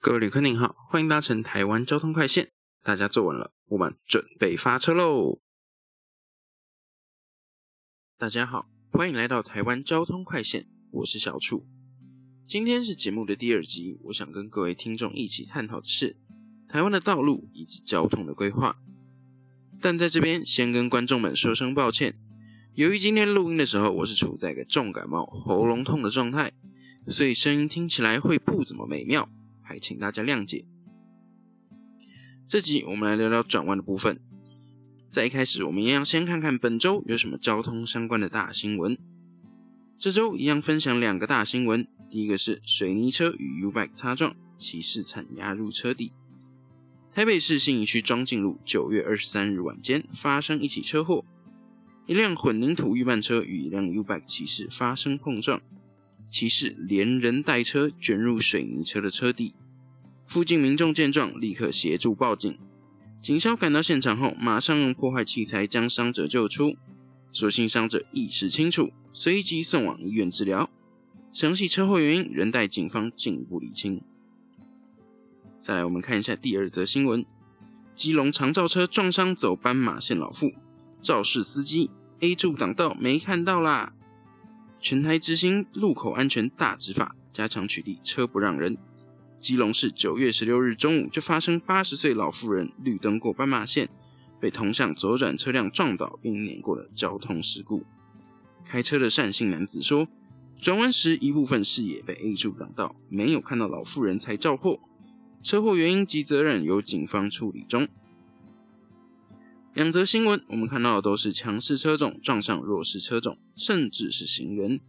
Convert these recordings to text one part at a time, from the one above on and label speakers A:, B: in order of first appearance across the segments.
A: 各位旅客您好，欢迎搭乘台湾交通快线。大家坐稳了，我们准备发车喽！大家好，欢迎来到台湾交通快线，我是小楚。今天是节目的第二集，我想跟各位听众一起探讨的是台湾的道路以及交通的规划。但在这边先跟观众们说声抱歉，由于今天录音的时候我是处在一个重感冒、喉咙痛的状态，所以声音听起来会不怎么美妙。还请大家谅解。这集我们来聊聊转弯的部分。在一开始，我们一样先看看本周有什么交通相关的大新闻。这周一样分享两个大新闻，第一个是水泥车与 U-bike 擦撞，骑士惨压入车底。台北市信义区庄敬路九月二十三日晚间发生一起车祸，一辆混凝土预拌车与一辆 U-bike 骑士发生碰撞。骑士连人带车卷入水泥车的车底，附近民众见状立刻协助报警。警消赶到现场后，马上用破坏器材将伤者救出。所幸伤者意识清楚，随即送往医院治疗。详细车祸原因仍待警方进一步理清。再来，我们看一下第二则新闻：基隆长照车撞伤走斑马线老妇，肇事司机 A 柱挡道没看到啦。全台执行路口安全大执法，加强取缔车不让人。基隆市九月十六日中午就发生八十岁老妇人绿灯过斑马线，被同向左转车辆撞倒并碾过的交通事故。开车的单姓男子说，转弯时一部分视野被 A 柱挡到，没有看到老妇人才肇祸。车祸原因及责任由警方处理中。两则新闻，我们看到的都是强势车种撞上弱势车种，甚至是行人，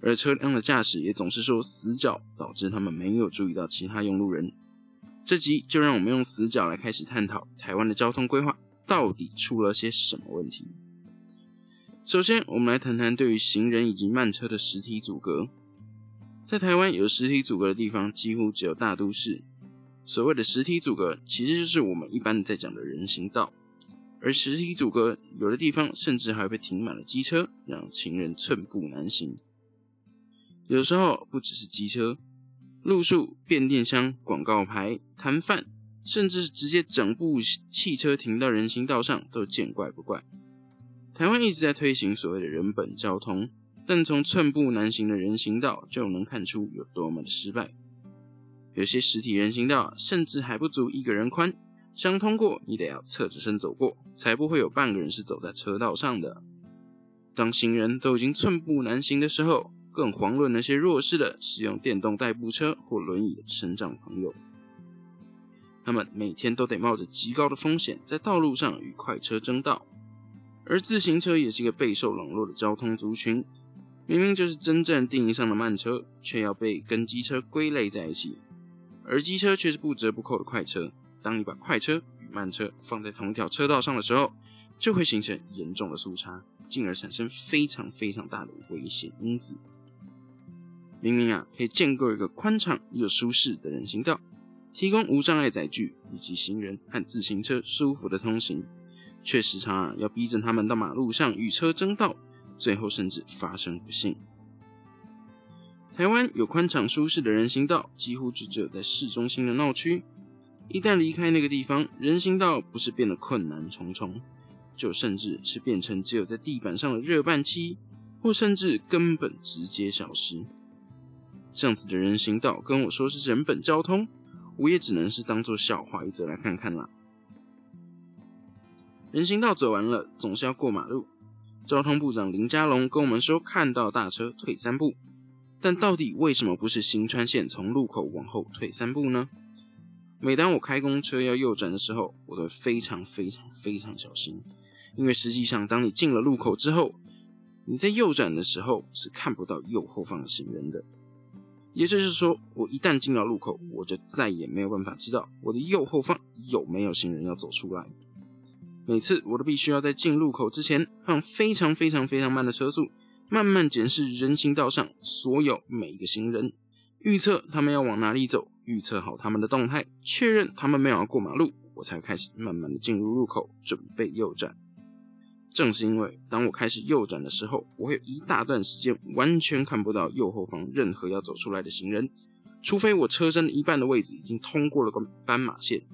A: 而车辆的驾驶也总是说死角，导致他们没有注意到其他用路人。这集就让我们用死角来开始探讨台湾的交通规划到底出了些什么问题。首先，我们来谈谈对于行人以及慢车的实体阻隔。在台湾有实体阻隔的地方，几乎只有大都市。所谓的实体阻隔，其实就是我们一般在讲的人行道。而实体阻隔有的地方甚至还被停满了机车，让行人寸步难行。有时候不只是机车，路树、变电箱、广告牌、摊贩，甚至是直接整部汽车停到人行道上，都见怪不怪。台湾一直在推行所谓的人本交通，但从寸步难行的人行道就能看出有多么的失败。有些实体人行道甚至还不足一个人宽。想通过，你得要侧着身走过，才不会有半个人是走在车道上的。当行人都已经寸步难行的时候，更遑论那些弱势的使用电动代步车或轮椅的身障朋友。他们每天都得冒着极高的风险在道路上与快车争道，而自行车也是一个备受冷落的交通族群。明明就是真正定义上的慢车，却要被跟机车归类在一起，而机车却是不折不扣的快车。当你把快车与慢车放在同一条车道上的时候，就会形成严重的速差，进而产生非常非常大的危险因子。明明啊，可以建构一个宽敞又舒适的人行道，提供无障碍载具以及行人和自行车舒服的通行，却时常啊要逼着他们到马路上与车争道，最后甚至发生不幸。台湾有宽敞舒适的人行道，几乎只只有在市中心的闹区。一旦离开那个地方，人行道不是变得困难重重，就甚至是变成只有在地板上的热拌漆，或甚至根本直接消失。这样子的人行道跟我说是人本交通，我也只能是当做笑话一则来看看啦。人行道走完了，总是要过马路。交通部长林佳龙跟我们说，看到大车退三步，但到底为什么不是新川线从路口往后退三步呢？每当我开公车要右转的时候，我都非常非常非常小心，因为实际上，当你进了路口之后，你在右转的时候是看不到右后方的行人的。也就是说，我一旦进到路口，我就再也没有办法知道我的右后方有没有行人要走出来。每次我都必须要在进路口之前，放非常非常非常慢的车速，慢慢检视人行道上所有每一个行人，预测他们要往哪里走。预测好他们的动态，确认他们没有要过马路，我才开始慢慢的进入路口，准备右转。正是因为当我开始右转的时候，我会有一大段时间完全看不到右后方任何要走出来的行人，除非我车身的一半的位置已经通过了个斑马线。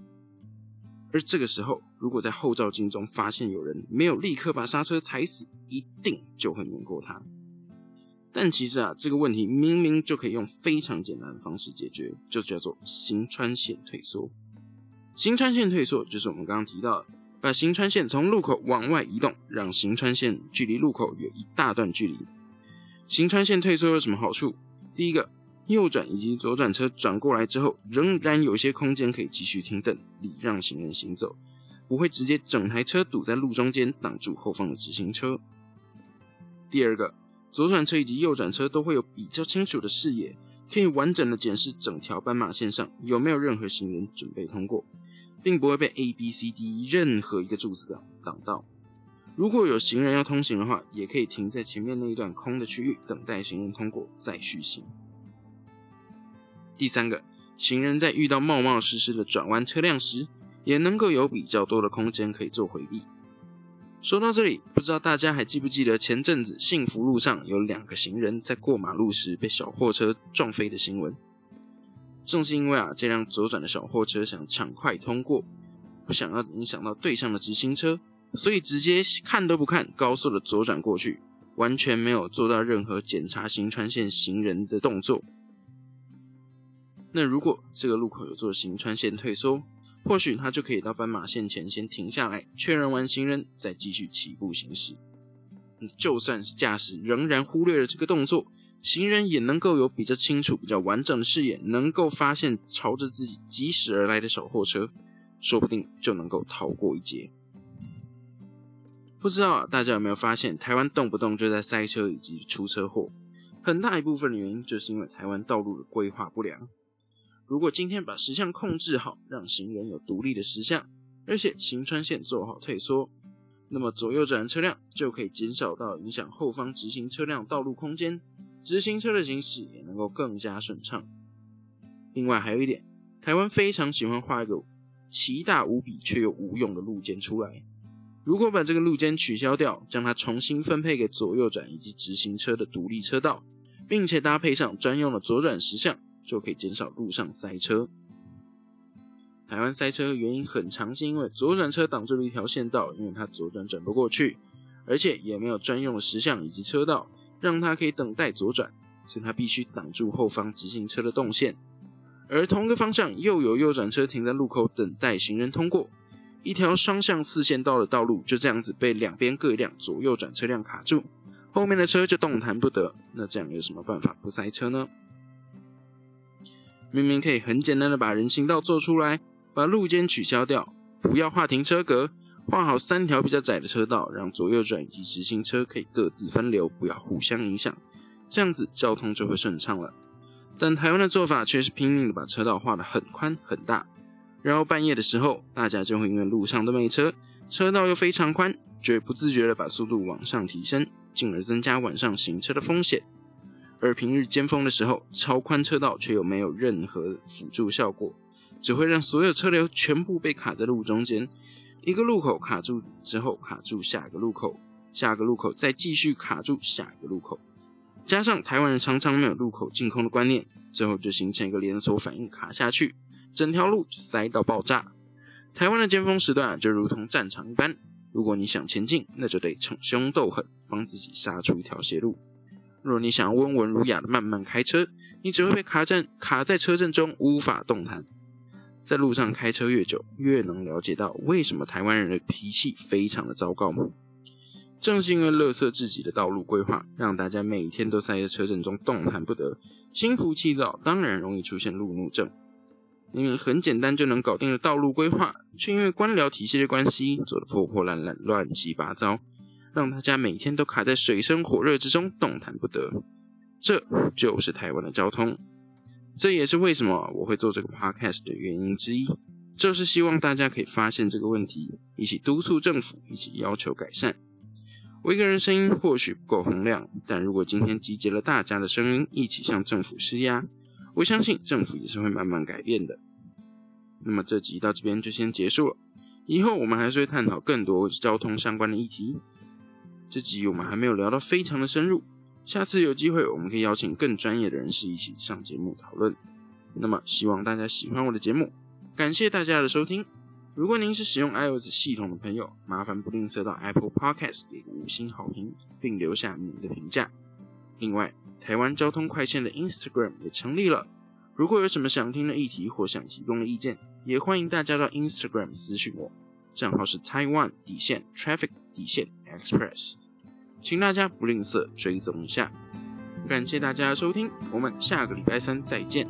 A: 而这个时候，如果在后照镜中发现有人没有立刻把刹车踩死，一定就会碾过他。但其实啊，这个问题明明就可以用非常简单的方式解决，就叫做行穿线退缩。行穿线退缩就是我们刚刚提到的，把行穿线从路口往外移动，让行穿线距离路口有一大段距离。行穿线退缩有什么好处？第一个，右转以及左转车转过来之后，仍然有些空间可以继续停等，礼让行人行走，不会直接整台车堵在路中间，挡住后方的直行车。第二个，左转车以及右转车都会有比较清楚的视野，可以完整的检视整条斑马线上有没有任何行人准备通过，并不会被 A、B、C、D 任何一个柱子挡挡到。如果有行人要通行的话，也可以停在前面那一段空的区域，等待行人通过再续行。第三个，行人在遇到冒冒失失的转弯车辆时，也能够有比较多的空间可以做回避。说到这里，不知道大家还记不记得前阵子幸福路上有两个行人在过马路时被小货车撞飞的新闻？正是因为啊，这辆左转的小货车想抢快通过，不想要影响到对向的直行车，所以直接看都不看，高速的左转过去，完全没有做到任何检查行穿线行人的动作。那如果这个路口有做行穿线退缩，或许他就可以到斑马线前先停下来，确认完行人，再继续起步行驶。就算是驾驶仍然忽略了这个动作，行人也能够有比较清楚、比较完整的视野，能够发现朝着自己疾驶而来的小货车，说不定就能够逃过一劫。不知道，大家有没有发现，台湾动不动就在塞车以及出车祸，很大一部分的原因就是因为台湾道路的规划不良。如果今天把实相控制好，让行人有独立的实相，而且行穿线做好退缩，那么左右转车辆就可以减少到影响后方直行车辆道路空间，直行车的行驶也能够更加顺畅。另外还有一点，台湾非常喜欢画一个奇大无比却又无用的路肩出来。如果把这个路肩取消掉，将它重新分配给左右转以及直行车的独立车道，并且搭配上专用的左转时相。就可以减少路上塞车。台湾塞车原因很长，是因为左转车挡住了一条线道，因为它左转转不过去，而且也没有专用的时相以及车道，让它可以等待左转，所以它必须挡住后方直行车的动线。而同一个方向又有右转车停在路口等待行人通过，一条双向四线道的道路就这样子被两边各一辆左右转车辆卡住，后面的车就动弹不得。那这样有什么办法不塞车呢？明明可以很简单的把人行道做出来，把路肩取消掉，不要画停车格，画好三条比较窄的车道，让左右转以及直行车可以各自分流，不要互相影响，这样子交通就会顺畅了。但台湾的做法却是拼命的把车道画得很宽很大，然后半夜的时候，大家就会因为路上都没车，车道又非常宽，就会不自觉的把速度往上提升，进而增加晚上行车的风险。而平日尖峰的时候，超宽车道却又没有任何辅助效果，只会让所有车流全部被卡在路中间。一个路口卡住之后，卡住下一个路口，下个路口再继续卡住下一个路口。加上台湾人常常没有路口净空的观念，最后就形成一个连锁反应，卡下去，整条路塞到爆炸。台湾的尖峰时段就如同战场一般，如果你想前进，那就得逞凶斗狠，帮自己杀出一条血路。若你想要温文儒雅的慢慢开车，你只会被卡在卡在车阵中，无法动弹。在路上开车越久，越能了解到为什么台湾人的脾气非常的糟糕。正是因为垃圾至极的道路规划，让大家每天都塞在车阵中动弹不得，心浮气躁，当然容易出现路怒症。明明很简单就能搞定的道路规划，却因为官僚体系的关系，做的破破烂烂、乱七八糟。让大家每天都卡在水深火热之中，动弹不得。这就是台湾的交通，这也是为什么我会做这个 podcast 的原因之一，就是希望大家可以发现这个问题，一起督促政府，一起要求改善。我一个人声音或许不够洪亮，但如果今天集结了大家的声音，一起向政府施压，我相信政府也是会慢慢改变的。那么这集到这边就先结束了，以后我们还是会探讨更多交通相关的议题。这集我们还没有聊到非常的深入，下次有机会我们可以邀请更专业的人士一起上节目讨论。那么希望大家喜欢我的节目，感谢大家的收听。如果您是使用 iOS 系统的朋友，麻烦不吝啬到 Apple Podcast 给五星好评，并留下您的评价。另外，台湾交通快线的 Instagram 也成立了，如果有什么想听的议题或想提供的意见，也欢迎大家到 Instagram 私讯我，账号是 Taiwan 底线 Traffic 底线 Express，请大家不吝啬追踪一下。感谢大家的收听，我们下个礼拜三再见。